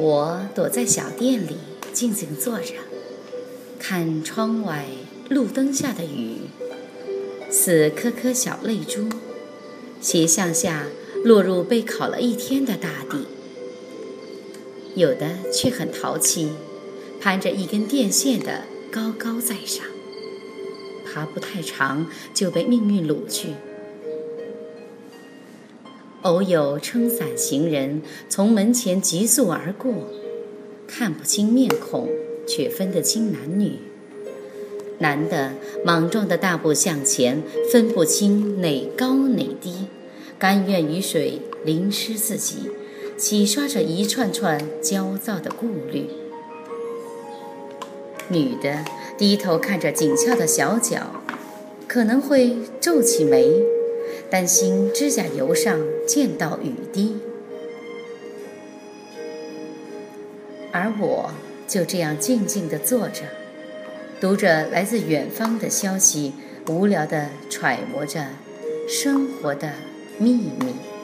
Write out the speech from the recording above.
我躲在小店里，静静坐着，看窗外路灯下的雨，似颗颗小泪珠，斜向下落入被烤了一天的大地。有的却很淘气，攀着一根电线的高高在上，爬不太长就被命运掳去。偶有撑伞行人从门前急速而过，看不清面孔，却分得清男女。男的莽撞的大步向前，分不清哪高哪低，甘愿雨水淋湿自己，洗刷着一串串焦躁的顾虑。女的低头看着紧俏的小脚，可能会皱起眉。担心指甲油上溅到雨滴，而我就这样静静地坐着，读着来自远方的消息，无聊地揣摩着生活的秘密。